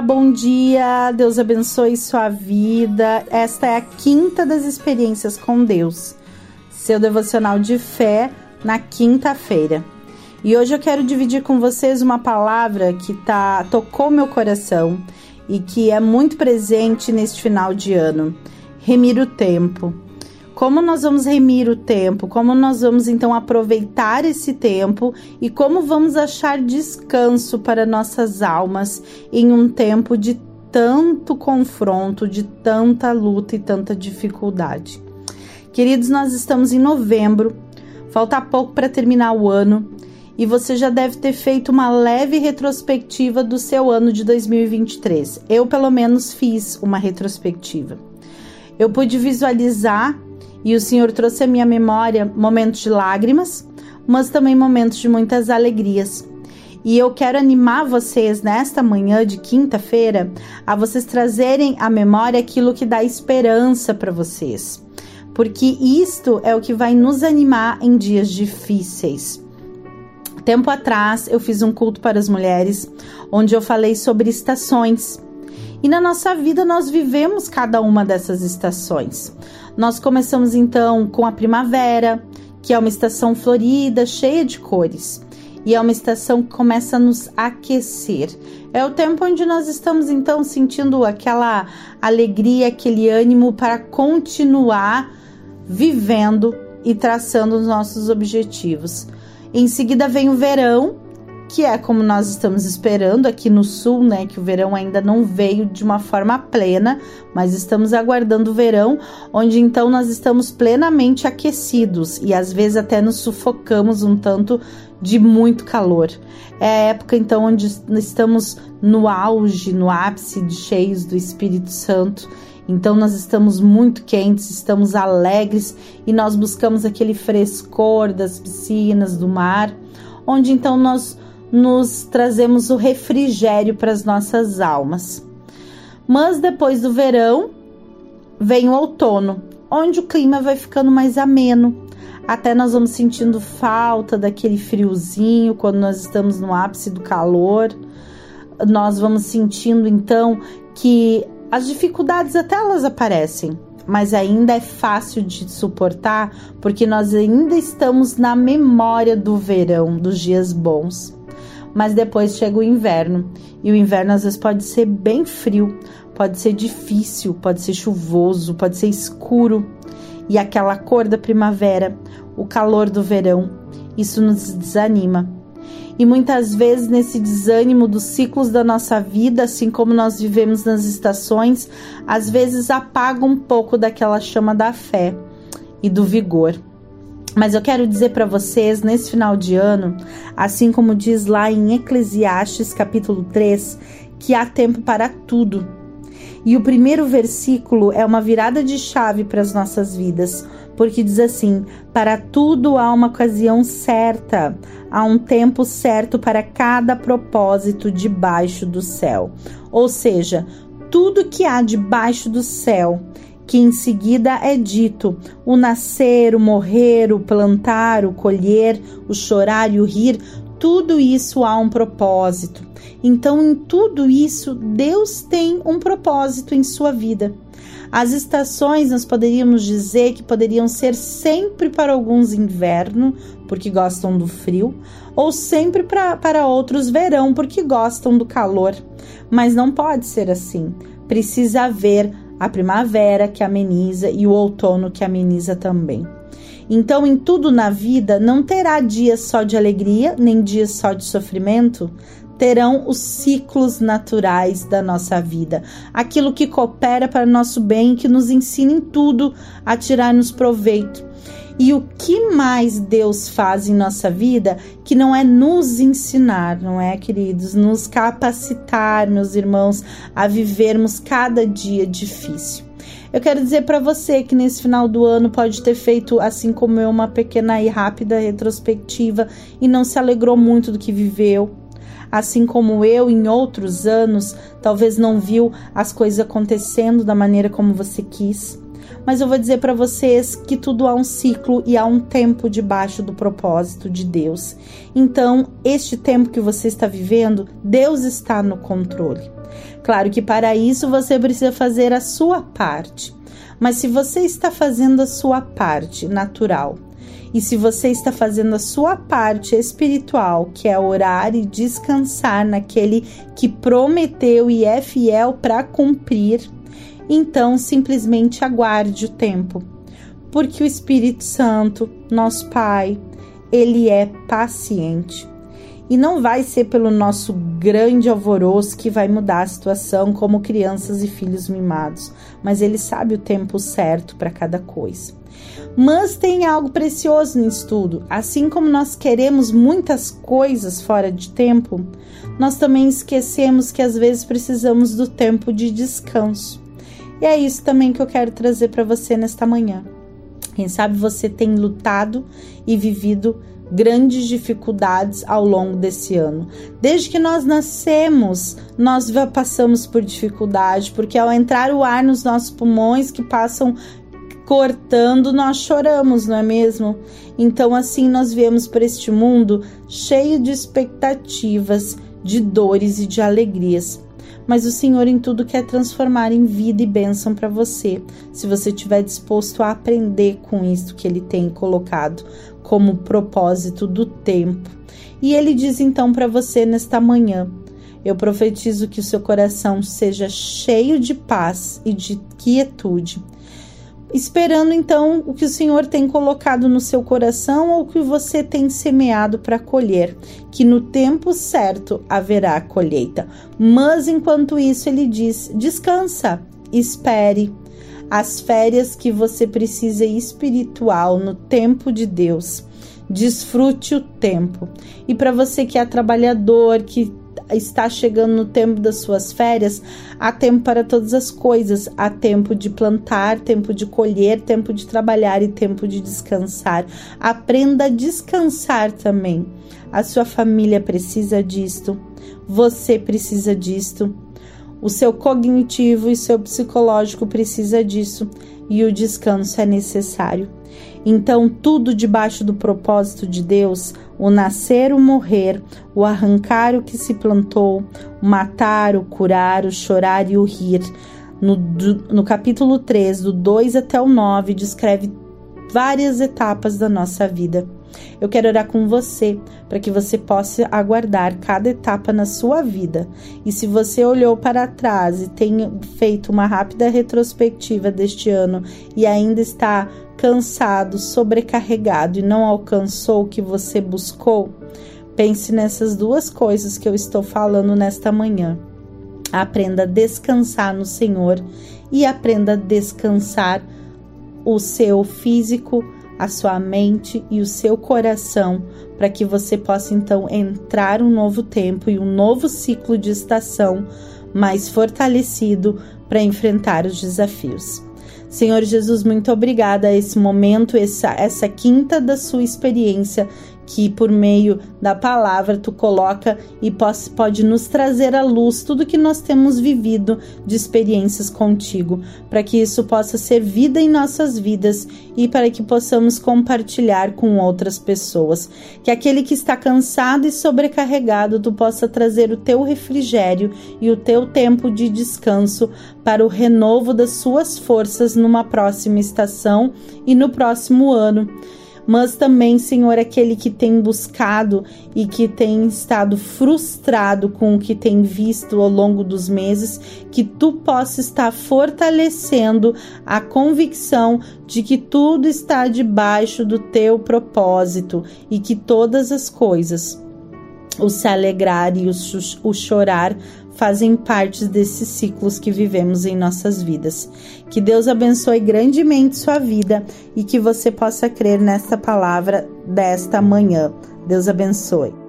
Bom dia. Deus abençoe sua vida. Esta é a quinta das experiências com Deus. Seu devocional de fé na quinta-feira. E hoje eu quero dividir com vocês uma palavra que tá tocou meu coração e que é muito presente neste final de ano. Remir o tempo. Como nós vamos remir o tempo? Como nós vamos então aproveitar esse tempo e como vamos achar descanso para nossas almas em um tempo de tanto confronto, de tanta luta e tanta dificuldade? Queridos, nós estamos em novembro, falta pouco para terminar o ano e você já deve ter feito uma leve retrospectiva do seu ano de 2023. Eu, pelo menos, fiz uma retrospectiva. Eu pude visualizar e o Senhor trouxe à minha memória momentos de lágrimas, mas também momentos de muitas alegrias. E eu quero animar vocês nesta manhã de quinta-feira a vocês trazerem à memória aquilo que dá esperança para vocês. Porque isto é o que vai nos animar em dias difíceis. Tempo atrás eu fiz um culto para as mulheres, onde eu falei sobre estações. E na nossa vida nós vivemos cada uma dessas estações. Nós começamos então com a primavera, que é uma estação florida, cheia de cores. E é uma estação que começa a nos aquecer. É o tempo onde nós estamos então sentindo aquela alegria, aquele ânimo para continuar vivendo e traçando os nossos objetivos. Em seguida vem o verão, que é como nós estamos esperando aqui no sul, né? Que o verão ainda não veio de uma forma plena, mas estamos aguardando o verão, onde então nós estamos plenamente aquecidos e às vezes até nos sufocamos um tanto de muito calor. É a época então onde estamos no auge, no ápice de cheios do Espírito Santo. Então nós estamos muito quentes, estamos alegres e nós buscamos aquele frescor das piscinas, do mar, onde então nós nos trazemos o refrigério para as nossas almas. Mas depois do verão vem o outono, onde o clima vai ficando mais ameno. Até nós vamos sentindo falta daquele friozinho quando nós estamos no ápice do calor. Nós vamos sentindo então que as dificuldades até elas aparecem, mas ainda é fácil de suportar porque nós ainda estamos na memória do verão, dos dias bons mas depois chega o inverno. E o inverno às vezes pode ser bem frio, pode ser difícil, pode ser chuvoso, pode ser escuro. E aquela cor da primavera, o calor do verão, isso nos desanima. E muitas vezes, nesse desânimo dos ciclos da nossa vida, assim como nós vivemos nas estações, às vezes apaga um pouco daquela chama da fé e do vigor. Mas eu quero dizer para vocês nesse final de ano, assim como diz lá em Eclesiastes capítulo 3, que há tempo para tudo. E o primeiro versículo é uma virada de chave para as nossas vidas, porque diz assim: Para tudo há uma ocasião certa, há um tempo certo para cada propósito debaixo do céu. Ou seja, tudo que há debaixo do céu que em seguida é dito: o nascer, o morrer, o plantar, o colher, o chorar e o rir, tudo isso há um propósito. Então, em tudo isso, Deus tem um propósito em sua vida. As estações, nós poderíamos dizer que poderiam ser sempre para alguns inverno, porque gostam do frio, ou sempre pra, para outros verão, porque gostam do calor. Mas não pode ser assim. Precisa haver a primavera que ameniza e o outono que ameniza também. Então, em tudo na vida, não terá dias só de alegria, nem dias só de sofrimento, terão os ciclos naturais da nossa vida, aquilo que coopera para nosso bem, que nos ensina em tudo a tirar-nos proveito. E o que mais Deus faz em nossa vida que não é nos ensinar, não é, queridos? Nos capacitar, meus irmãos, a vivermos cada dia difícil. Eu quero dizer para você que nesse final do ano pode ter feito, assim como eu, uma pequena e rápida retrospectiva e não se alegrou muito do que viveu. Assim como eu, em outros anos, talvez não viu as coisas acontecendo da maneira como você quis mas eu vou dizer para vocês que tudo há um ciclo e há um tempo debaixo do propósito de Deus. Então, este tempo que você está vivendo, Deus está no controle. Claro que para isso você precisa fazer a sua parte. Mas se você está fazendo a sua parte natural, e se você está fazendo a sua parte espiritual, que é orar e descansar naquele que prometeu e é fiel para cumprir, então simplesmente aguarde o tempo. Porque o Espírito Santo, nosso Pai, ele é paciente. E não vai ser pelo nosso grande alvoroço que vai mudar a situação como crianças e filhos mimados, mas ele sabe o tempo certo para cada coisa. Mas tem algo precioso nisso tudo. Assim como nós queremos muitas coisas fora de tempo, nós também esquecemos que às vezes precisamos do tempo de descanso. E é isso também que eu quero trazer para você nesta manhã. Quem sabe você tem lutado e vivido grandes dificuldades ao longo desse ano. Desde que nós nascemos, nós passamos por dificuldade, porque ao entrar o ar nos nossos pulmões que passam cortando, nós choramos, não é mesmo? Então, assim, nós viemos para este mundo cheio de expectativas, de dores e de alegrias. Mas o Senhor em tudo quer transformar em vida e bênção para você, se você estiver disposto a aprender com isso que Ele tem colocado como propósito do tempo. E Ele diz então para você nesta manhã: eu profetizo que o seu coração seja cheio de paz e de quietude esperando então o que o Senhor tem colocado no seu coração ou que você tem semeado para colher, que no tempo certo haverá colheita. Mas enquanto isso, ele diz: descansa, espere. As férias que você precisa espiritual no tempo de Deus. Desfrute o tempo. E para você que é trabalhador, que está chegando no tempo das suas férias, há tempo para todas as coisas. Há tempo de plantar, tempo de colher, tempo de trabalhar e tempo de descansar. Aprenda a descansar também. A sua família precisa disto. Você precisa disto. O seu cognitivo e seu psicológico precisa disso e o descanso é necessário. Então, tudo debaixo do propósito de Deus, o nascer, o morrer, o arrancar o que se plantou, o matar, o curar, o chorar e o rir. No, do, no capítulo 3, do 2 até o 9, descreve várias etapas da nossa vida. Eu quero orar com você para que você possa aguardar cada etapa na sua vida. E se você olhou para trás e tem feito uma rápida retrospectiva deste ano e ainda está cansado, sobrecarregado e não alcançou o que você buscou, pense nessas duas coisas que eu estou falando nesta manhã. Aprenda a descansar no Senhor e aprenda a descansar o seu físico, a sua mente e o seu coração, para que você possa então entrar um novo tempo e um novo ciclo de estação mais fortalecido para enfrentar os desafios. Senhor Jesus, muito obrigada a esse momento, essa, essa quinta da sua experiência que por meio da palavra tu coloca e pode, pode nos trazer à luz tudo que nós temos vivido de experiências contigo, para que isso possa ser vida em nossas vidas e para que possamos compartilhar com outras pessoas. Que aquele que está cansado e sobrecarregado, tu possa trazer o teu refrigério e o teu tempo de descanso para o renovo das suas forças numa próxima estação e no próximo ano mas também, Senhor, aquele que tem buscado e que tem estado frustrado com o que tem visto ao longo dos meses, que tu possa estar fortalecendo a convicção de que tudo está debaixo do teu propósito e que todas as coisas, o se alegrar e o, o chorar, fazem parte desses ciclos que vivemos em nossas vidas. Que Deus abençoe grandemente sua vida e que você possa crer nesta palavra desta manhã. Deus abençoe.